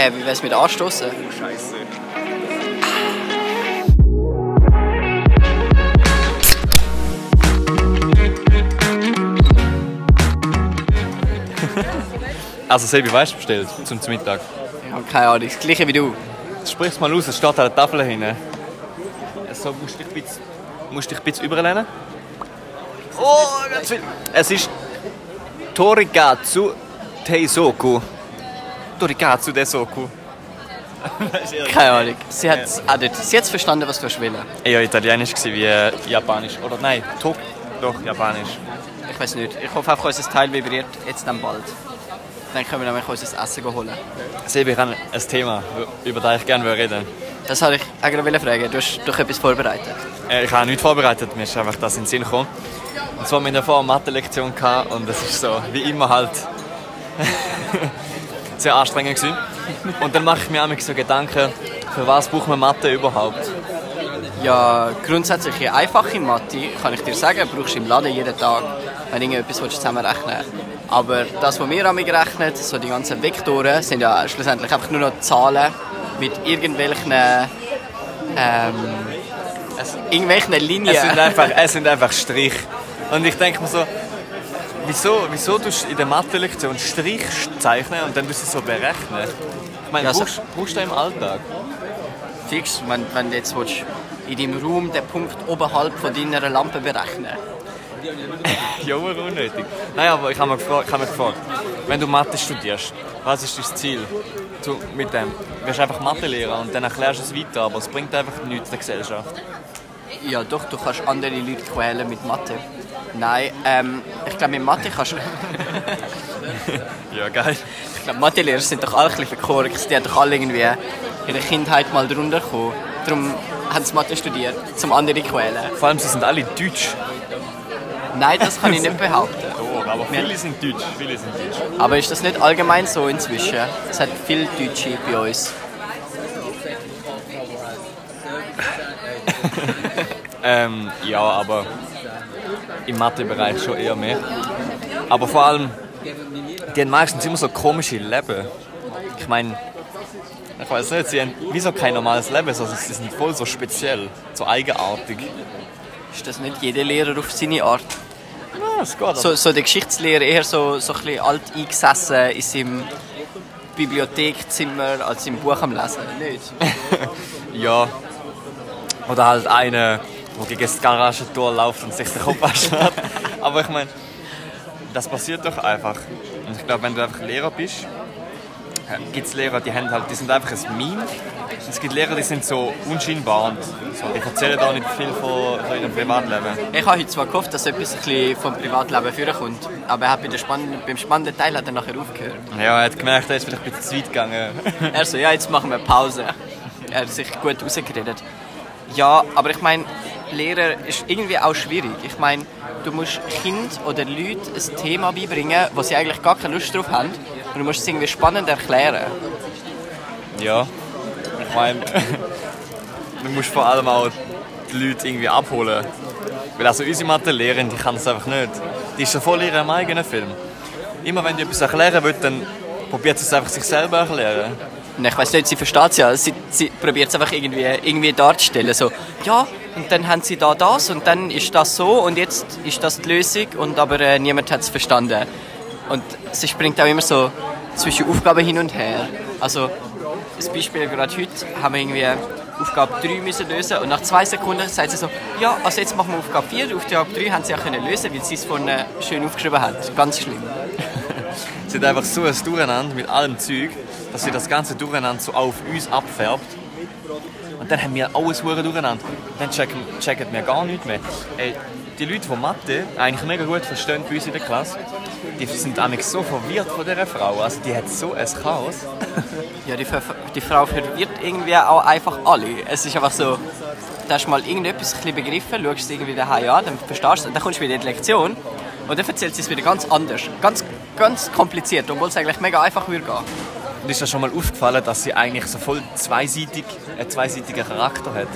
Äh, wie wär's mit Anstoßen? Scheiße. Also Sebi, weißt du bestellt zum Mittag? Ich habe keine Ahnung, das gleiche wie du. Sprich mal aus, es steht an der Tafel hinten. So musst du dich ein bisschen, musst dich ein bisschen überlehnen. Oh, ganz viel. Es ist Torigatsu Teisoku. Torigatsu Desoku. Keine Ahnung. Sie hat es auch hat's verstanden, was du willst. Eher italienisch gewesen wie äh, japanisch. Oder nein, Tok doch japanisch. Ich weiß nicht. Ich hoffe einfach, unser Teil vibriert jetzt dann bald. Dann können wir nämlich unser Essen holen. Sebi, ich habe ein Thema, über das ich gerne reden würde. Das wollte ich eigentlich fragen. Du hast doch etwas vorbereitet. Äh, Ich habe nichts vorbereitet, mir ist einfach das in den Sinn gekommen. Und zwar mit einer vorher Mathe-Lektion gehabt und das ist so, wie immer halt, sehr anstrengend gewesen. Und dann mache ich mir auch so Gedanken, für was braucht man Mathe überhaupt? Ja, grundsätzlich eine einfache Mathe, kann ich dir sagen, brauchst du im Laden jeden Tag, wenn du irgendetwas willst zusammenrechnen willst. Aber das, was wir damit rechnen, so die ganzen Vektoren, sind ja schlussendlich einfach nur noch Zahlen mit irgendwelchen, ähm, irgendwelchen Linien. Es sind einfach, es sind einfach Strich. Und ich denke mir so, wieso, wieso tust du in der Mathe-Lektion Strich zeichnen und dann tust du sie so berechnen? Ich meine, Ja, so- brauchst, brauchst du im Alltag? Fix, wenn, wenn du jetzt willst, in deinem Raum den Punkt oberhalb von deiner Lampe berechnen Ja, aber unnötig. Nein, aber ich habe mich habe mich gefragt, wenn du Mathe studierst, was ist dein Ziel zu, mit dem? Du wirst einfach Mathelehrer und dann erklärst du es weiter, aber es bringt einfach nichts der Gesellschaft. Ja, doch, du kannst andere Leute quälen mit Mathe. Nein, ähm, ich glaube, mit Mathe kannst du. Ja, geil. Ich glaube, Mathelehrer sind doch alle ein bisschen verkorkst. Die haben doch alle irgendwie in der Kindheit mal drunter gekommen. Darum haben sie Mathe studiert, zum andere quälen. Vor allem, sie sind alle deutsch. Nein, das kann ich nicht behaupten. Oh, aber viele sind deutsch. Viele sind deutsch. Aber ist das nicht allgemein so inzwischen? Es hat viele Deutsche bei uns. Ähm, ja, aber im Mathe-Bereich schon eher mehr. Aber vor allem, die haben meistens immer so komische Leben. Ich meine, ich weiß nicht, sie haben wieso kein normales Leben, sondern sie sind voll so speziell, so eigenartig. Ist das nicht jeder Lehrer auf seine Art? Ja, es geht. So, so der Geschichtslehrer eher so, so ein bisschen alt eingesessen in seinem Bibliothekzimmer als im Buch am Lesen. Nicht? Ja. Oder halt einer, der gegen das Garagentor läuft und sich den Kopf anschnappt. Aber ich meine, das passiert doch einfach. Und ich glaube, wenn du einfach Lehrer bist, gibt es Lehrer, die, haben halt, die sind einfach ein Meme. Und es gibt Lehrer, die sind so unscheinbar und so, die erzählen da nicht viel von, von ihrem Privatleben. Ich habe heute zwar gehofft, dass etwas ein bisschen vom Privatleben vorkommt, aber er hat bei der spannenden, beim spannenden Teil hat er nachher aufgehört. Ja, er hat gemerkt, er ist vielleicht ein bisschen zu weit gegangen. Er so, ja, jetzt machen wir Pause. Er hat sich gut rausgeredet. Ja, aber ich meine, Lehrer ist irgendwie auch schwierig. Ich meine, du musst Kind oder Leute ein Thema beibringen, wo sie eigentlich gar keine Lust drauf haben. Und du musst es irgendwie spannend erklären. Ja, ich meine, du musst vor allem auch die Leute irgendwie abholen. Weil also unsere Mathe-Lehrerin, die kann das einfach nicht. Die ist so voll in ihrem eigenen Film. Immer wenn die etwas erklären will, dann probiert sie es einfach sich selber erklären. Und ich weiß nicht, sie versteht es ja. Sie, sie probiert es einfach irgendwie, irgendwie darzustellen. So, ja, und dann haben sie da das und dann ist das so und jetzt ist das die Lösung und aber äh, niemand hat es verstanden. Und sie springt auch immer so zwischen Aufgaben hin und her. Also, das Beispiel gerade heute haben wir irgendwie Aufgabe 3 müssen lösen und nach zwei Sekunden sagt sie so, ja, also jetzt machen wir Aufgabe 4. Aufgabe 3 haben sie auch können lösen, weil sie es vorne schön aufgeschrieben hat. Ganz schlimm. Sie hat einfach so ein Durcheinander mit allem Zeug, dass sie das ganze Durcheinander so auf uns abfärbt. Und dann haben wir alles hure durcheinander. Dann checken, checken wir gar nichts mehr. Ey, die Leute, die Mathe eigentlich mega gut verstehen bei uns in der Klasse, die sind eigentlich so verwirrt von dieser Frau. Also die hat so ein Chaos. Ja, die, die Frau verwirrt irgendwie auch einfach alle. Es ist einfach so, du hast mal irgendetwas ein begriffen, schaust es irgendwie daheim an, dann verstehst du es, dann kommst du wieder in die Lektion und dann erzählt sie es wieder ganz anders. Ganz, ganz kompliziert, obwohl es eigentlich mega einfach würde gehen. Und ist dir schon mal aufgefallen, dass sie eigentlich so voll zweiseitig, einen zweiseitigen Charakter hat?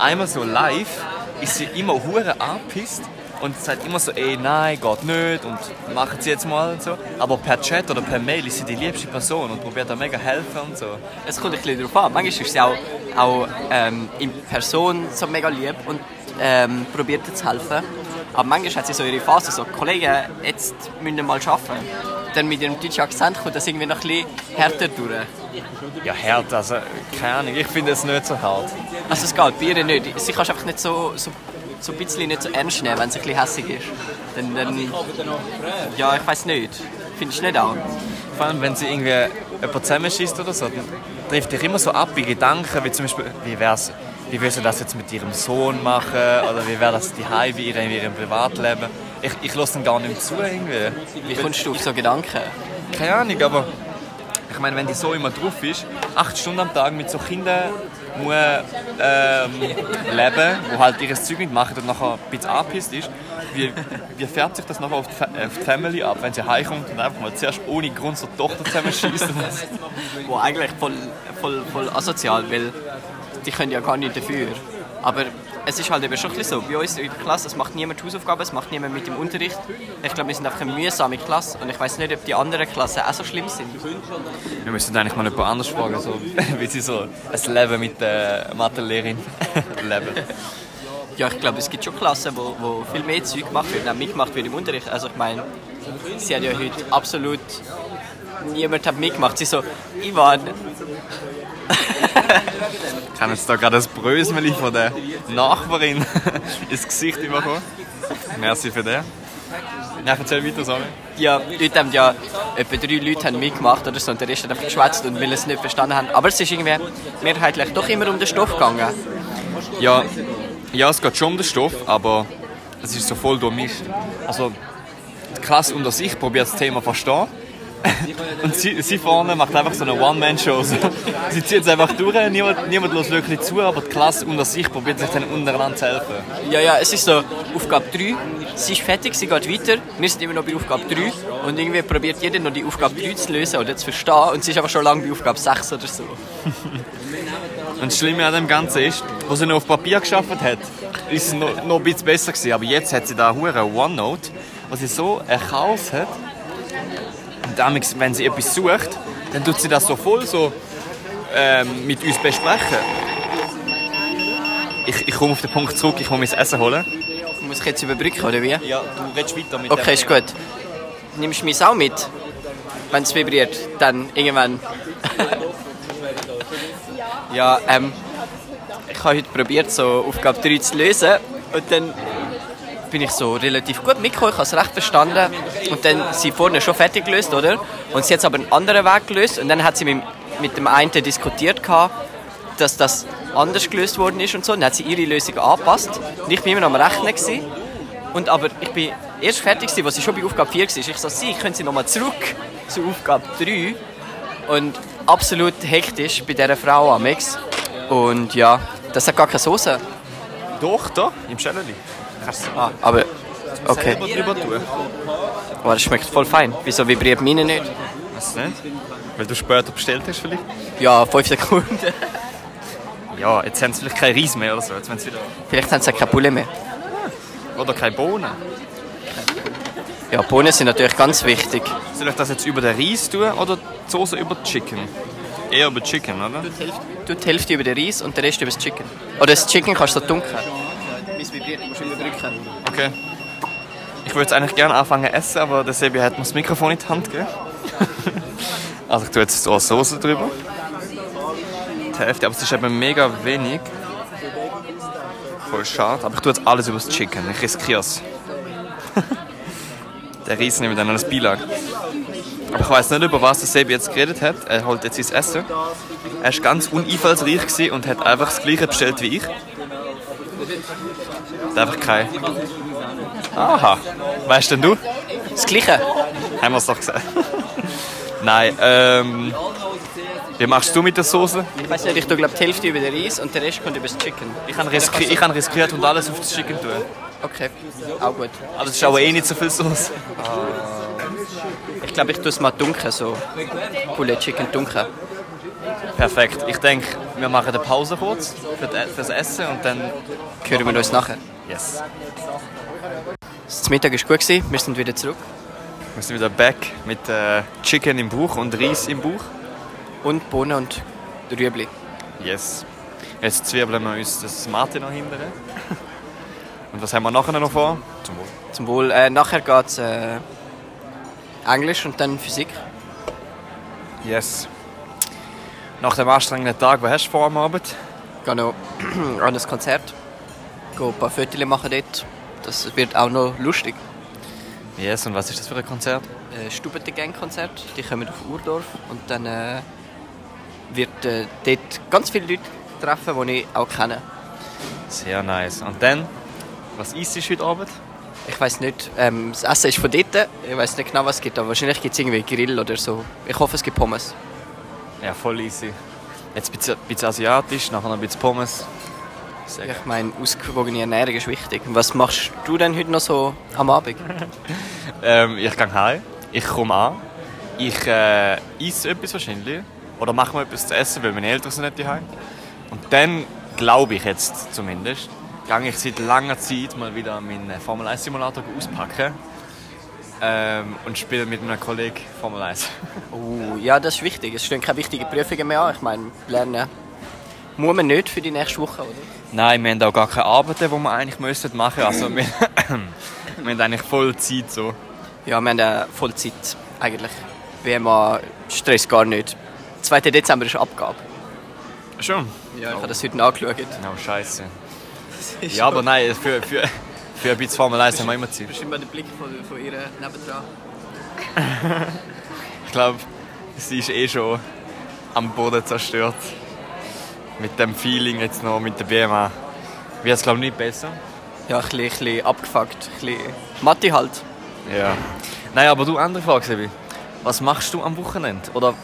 Einmal so live ist sie immer hure angepisst und sagt immer so, ey, nein, geht nicht und machen sie jetzt mal und so. Aber per Chat oder per Mail ist sie die liebste Person und probiert da mega helfen und so. Es kommt ein bisschen darauf an. Manchmal ist sie auch, auch ähm, in Person so mega lieb und ähm, probiert zu helfen. Aber manchmal hat sie so ihre Phase, so, Kollegen, jetzt müssen wir mal arbeiten. Dann mit ihrem deutschen Akzent kommt das irgendwie noch ein bisschen härter durch. Ja, hart, also, keine Ahnung, ich finde es nicht so hart. Also es geht bei ihr nicht. Sie kannst einfach nicht so, so, so ein bisschen nicht so ernst nehmen, wenn sie ein bisschen hässig ist. Dann, dann ja, ich weiß nicht. Findest du nicht auch? Vor allem, wenn sie irgendwie jemanden zusammenschießt oder so, dann trifft dich immer so ab in Gedanken, wie zum Beispiel, wie wär's, wie willst du das jetzt mit ihrem Sohn machen oder wie wäre das die bei ihr in ihrem Privatleben. Ich, ich lasse dann gar nicht zu irgendwie. Wie kommst du auf so Gedanken? Keine Ahnung, aber ich meine, wenn die so immer drauf ist, acht Stunden am Tag mit so Kindern muss ähm, leben, wo halt ihr Zeug nicht machen und nachher ein bisschen angepisst ist, wie, wie färbt sich das nachher auf die, Fa- auf die Family ab, wenn sie heimkommt und einfach mal zuerst ohne Grund so die Tochter zusammenschießt? Wo eigentlich voll, voll, voll asozial, weil die können ja gar nicht dafür. Aber es ist halt eben schon ein bisschen so. Bei uns in der Klasse, es macht niemand Hausaufgaben, es macht niemand mit dem Unterricht. Ich glaube, wir sind einfach eine mühsame Klasse und ich weiß nicht, ob die anderen Klassen auch so schlimm sind. Wir müssen eigentlich mal jemand anders fragen, so, wie sie so ein Leben mit der Mathelehrerin leben. Ja, ich glaube, es gibt schon Klassen, wo, wo viel mehr Zeug gemacht wird, mitgemacht wird im Unterricht. Also ich meine, sie hat ja heute absolut niemand hat mitgemacht. Sie so, Ivan, Ich habe jetzt da gerade das Brösmeli von der Nachbarin ins Gesicht bekommen. Merci für den. Ja, erzähl weiter, sorry. ja, heute haben ja etwa drei Leute haben mitgemacht oder so und der Rest hat einfach geschwätzt und weil es nicht verstanden haben. Aber es ist irgendwie mehrheitlich doch immer um den Stoff gegangen. Ja, ja, es geht schon um den Stoff, aber es ist so voll durchmischt. Also, die Klasse unter sich probiert das Thema verstehen. Und sie, sie vorne macht einfach so eine One-Man-Show. Sie zieht es einfach durch, niemand, niemand lässt wirklich zu, aber die Klasse unter sich probiert sich dann untereinander zu helfen. Ja, ja, es ist so, Aufgabe 3, sie ist fertig, sie geht weiter, wir sind immer noch bei Aufgabe 3 und irgendwie probiert jeder noch die Aufgabe 3 zu lösen oder zu verstehen und sie ist aber schon lange bei Aufgabe 6 oder so. Und das Schlimme an dem Ganzen ist, wo sie noch auf Papier geschafft hat, ist es noch, noch ein bisschen besser gewesen. Aber jetzt hat sie da hure OneNote, wo sie so ein Chaos hat. Damals, wenn sie etwas sucht, dann tut sie das so voll so ähm, mit uns besprechen. Ich, ich komme auf den Punkt zurück, ich muss mein Essen holen. Muss ich jetzt überbrücken oder wie? Ja, du redest weiter mit Okay, ist gut. Nimmst du mich auch mit? Wenn es vibriert, dann irgendwann. ja, ähm, ich habe heute probiert, so Aufgabe 3 zu lösen und dann bin ich so relativ gut mitgekommen, ich habe es recht verstanden und dann sie vorne schon fertig gelöst, oder? Und sie hat aber einen anderen Weg gelöst und dann hat sie mit, mit dem einen diskutiert gehabt, dass das anders gelöst worden ist und so. Dann hat sie ihre Lösung angepasst und ich bin immer noch am Rechnen gewesen. Und aber ich bin erst fertig als sie schon bei Aufgabe 4 war. Ich so, sie, können Sie nochmal zurück zu Aufgabe 3? Und absolut hektisch bei dieser Frau Amex. Und ja, das hat gar keine Soße. Doch, da, im Schäleli. Kannst du Ah, aber okay. selber drüber tun? Aber das schmeckt voll fein. Wieso vibriert meine nicht? Du nicht? Weil du später bestellt hast vielleicht? Ja, 5 Sekunden. Ja, jetzt haben sie vielleicht kein Reis mehr oder so. Jetzt wieder... Vielleicht haben sie keine Poulet mehr. Oder keine Bohnen. Ja, Bohnen sind natürlich ganz wichtig. Soll ich das jetzt über den Reis tun oder die Soße über die Chicken? Eher über die Chicken, oder? Du die Hälfte über den Reis und den Rest über das Chicken. Oder das Chicken kannst du dunkeln. Du überbrücken. Okay. Ich würde jetzt eigentlich gerne anfangen zu essen, aber der Sebi hat mir das Mikrofon in die Hand gegeben. also ich tue jetzt so Soße drüber. Die Hälfte, aber es ist eben mega wenig. Voll schade. Aber ich tue jetzt alles über das Chicken. Ich riskiere es. der nehme ich dann als Beilage. Aber ich weiß nicht, über was der Sebi jetzt geredet hat. Er holt jetzt sein Essen. Er war ganz uneinfallsreich und hat einfach das gleiche bestellt wie ich. Einfach kein. Aha. Weißt denn du? Das Gleiche. Haben wir es doch gesagt. Nein, ähm. Wie machst du mit der Soße? Ich weiß nicht, ich tue glaube die Hälfte über den Reis und der Rest kommt über das Chicken. Ich habe riski ich habe riskiert und alles auf das Chicken tun. Okay, auch gut. Aber es ist auch eh nicht so viel Soße. Ich glaube, ich tue es mal dunkel, so Poulet Chicken dunkel. Perfekt. Ich denke, wir machen eine Pause kurz für die- fürs Essen und dann. Hören wir uns nachher. Yes. Das Mittag war gut, wir sind wieder zurück. Wir sind wieder back mit äh, Chicken im Bauch und Reis im Bauch. Und Bohnen und Rüebli. Yes. Jetzt zwiebeln wir uns das Mate noch hinterher. Und was haben wir nachher noch vor? Zum Wohl. Zum Wohl. Äh, nachher geht es äh, Englisch und dann Physik. Yes. Nach dem anstrengenden Tag, was hast du vor am Abend? Gehe noch an das Konzert. Ein paar Fotos machen dort. Das wird auch noch lustig. Yes, und was ist das für ein Konzert? Äh, Stubete Gang Konzert. Die kommen auf Urdorf und dann äh, wird äh, dort ganz viele Leute treffen, die ich auch kenne. Sehr nice. Und dann, was isst du heute Abend? Ich weiß nicht, ähm, das Essen ist von dort. Ich weiß nicht genau, was es gibt, aber wahrscheinlich gibt es irgendwie Grill oder so. Ich hoffe, es gibt Pommes. Ja, voll easy. Jetzt ein bisschen, ein bisschen asiatisch, nachher noch ein bisschen Pommes. Geil. Ich meine, ausgewogene Ernährung ist wichtig. Was machst du denn heute noch so am Abend? Ähm, ich gehe heim, ich komme an, ich äh, esse etwas wahrscheinlich. Oder mache mir etwas zu essen, weil meine Eltern sind nicht daheim. Und dann, glaube ich jetzt zumindest, gehe ich seit langer Zeit mal wieder meinen Formel 1 Simulator auspacken. Ähm, und spiele mit einem Kollegen Formel 1. Oh, ja, das ist wichtig. Es stehen keine wichtigen Prüfungen mehr an. Ich meine, lernen muss man nicht für die nächste Woche, oder? Nein, wir haben auch gar keine Arbeiten, die wir eigentlich machen Also wir, wir haben eigentlich voll Zeit so. Ja, wir haben äh, Vollzeit eigentlich. WMA Stress gar nicht. 2. Dezember ist Abgabe. Schon? Ja, ich habe das heute nachgeschaut. Oh, scheiße. Ja, aber nein, für, für, für ein bisschen Formel 1 haben wir immer Zeit. Bestimmt mal den Blick von, von ihr nebendran. Ich glaube, sie ist eh schon am Boden zerstört. Mit dem Feeling jetzt noch mit der BMA. Wird es glaube ich nicht besser. Ja, ein bisschen, ein bisschen abgefuckt. Ein bisschen Mathe halt. Ja. Nein, aber du, andere Frage, Sebi. Was machst du am Wochenende? Oder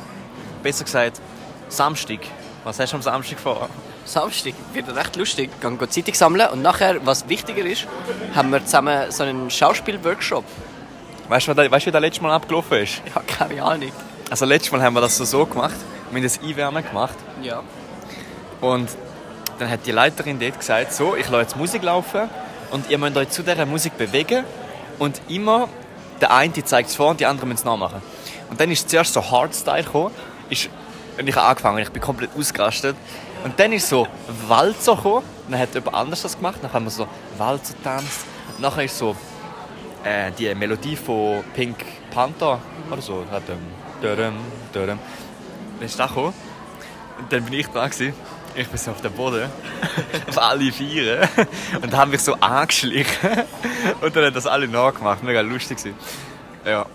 besser gesagt, Samstag. Was hast du am Samstag vor? Samstag wird recht lustig. Gehen gehen Zeitung sammeln und nachher, was wichtiger ist, haben wir zusammen so einen Schauspielworkshop. Weißt du, weißt wie das letzte Mal abgelaufen ist? Ich habe keine Ahnung. Also letztes Mal haben wir das so, so gemacht. Wir haben das Einwärmen gemacht. Ja. Und dann hat die Leiterin dort gesagt, so, ich lasse jetzt Musik laufen und ihr müsst euch zu dieser Musik bewegen und immer der eine zeigt es vor und die anderen müssen es nachmachen. Und dann ist zuerst so Hardstyle gekommen, ist, und ich habe angefangen, ich bin komplett ausgerastet. Und dann ist so Walzer gekommen, dann hat jemand anders das gemacht, dann haben wir so Walzer tanzt. Und nachher ist so äh, die Melodie von Pink Panther oder so, ähm. Dann ist das gekommen. Und dann bin ich da gewesen. Ich bin so auf dem Boden, auf alle Viere. Und haben mich so angeschlichen. Und dann haben das alle nachgemacht. Mega lustig gewesen. Ja.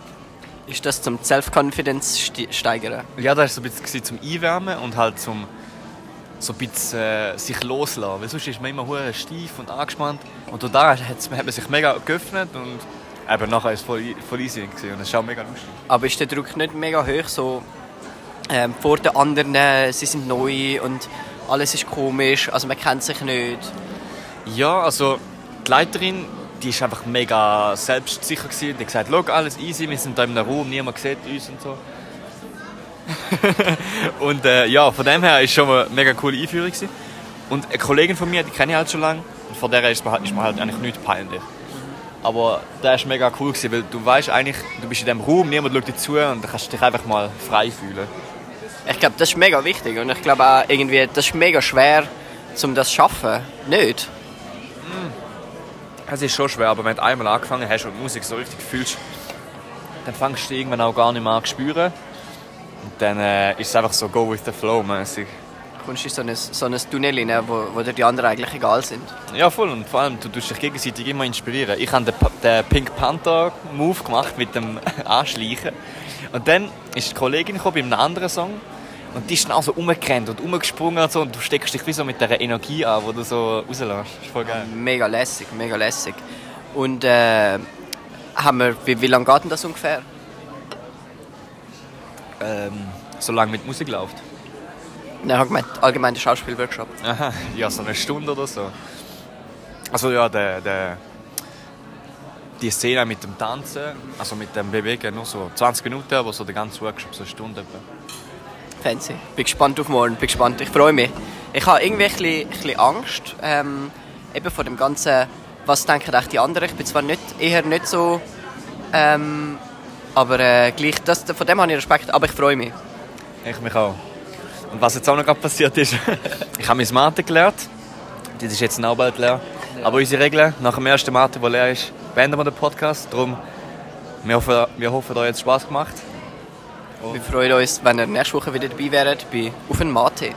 Ist das zum Self-Confidence steigern? Ja, das war so ein bisschen zum Einwärmen und halt zum so ein bisschen äh, sich loslassen. Weil sonst ist man immer hure steif und angespannt. Und da hat man sich mega geöffnet und eben nachher ist es voll, voll easy und das ist auch mega lustig. Aber ist der Druck nicht mega hoch, so ähm, vor den anderen, äh, sie sind neu und alles ist komisch, also man kennt sich nicht. Ja, also die Leiterin, die ist einfach mega selbstsicher. Die hat gesagt, alles easy, wir sind da in einem Raum, niemand sieht uns und so. und äh, ja, von dem her ist schon mal eine mega coole Einführung gewesen. Und eine Kollegin von mir, die kenne ich halt schon lange, und von der ist mir, halt- ist mir halt eigentlich nichts peinlich. Aber der ist mega cool gewesen, weil du weißt eigentlich, du bist in diesem Raum, niemand schaut dir zu und du kannst dich einfach mal frei fühlen. Ich glaube, das ist mega wichtig und ich glaube auch irgendwie, das ist mega schwer, um das zu schaffen. Nicht? Es ist schon schwer, aber wenn du einmal angefangen hast und die Musik so richtig fühlst, dann fängst du irgendwann auch gar nicht mehr an zu spüren. Und dann äh, ist es einfach so go with the flow mäßig. Du kommst in so ein, so ein Tunnel rein, wo, wo dir die anderen eigentlich egal sind. Ja, voll. Und vor allem, du tust dich gegenseitig immer inspirieren. Ich habe den, den Pink Panther Move gemacht mit dem Anschleichen. Und dann ist die Kollegin gekommen bei einem anderen Song. Und die ist dann auch so rumgerannt und rumgesprungen und so. Und du steckst dich wie so mit dieser Energie an, die du so rauslässt. Das ist voll geil. Mega lässig, mega lässig. Und äh, haben wir, wie, wie lange geht denn das ungefähr? Ähm, solange mit Musik läuft. Nein, allgemein, allgemein der Schauspielworkshop. Aha, ja, so eine Stunde oder so. Also ja, der, der, die Szene mit dem Tanzen, also mit dem Bewegen, nur so 20 Minuten, aber so der ganze Workshop so eine Stunde etwa. Fancy. Bin gespannt auf morgen, bin gespannt. Ich freue mich. Ich habe irgendwie ein bisschen, ein bisschen Angst, ähm, eben vor dem ganzen was denken die anderen. Ich bin zwar nicht, eher nicht so, ähm, aber äh, gleich, das, von dem habe ich Respekt, aber ich freue mich. Ich mich auch. Und was jetzt auch noch gerade passiert ist, ich habe meine Mate gelernt. Das ist jetzt auch bald leer. Aber unsere Regeln, nach dem ersten Mate, der leer ist, beenden wir den Podcast. Darum, wir hoffen, wir hoffen, euch hat Spass gemacht. Wir freuen uns, wenn ihr nächste Woche wieder dabei wärt bei Auf ein Mate.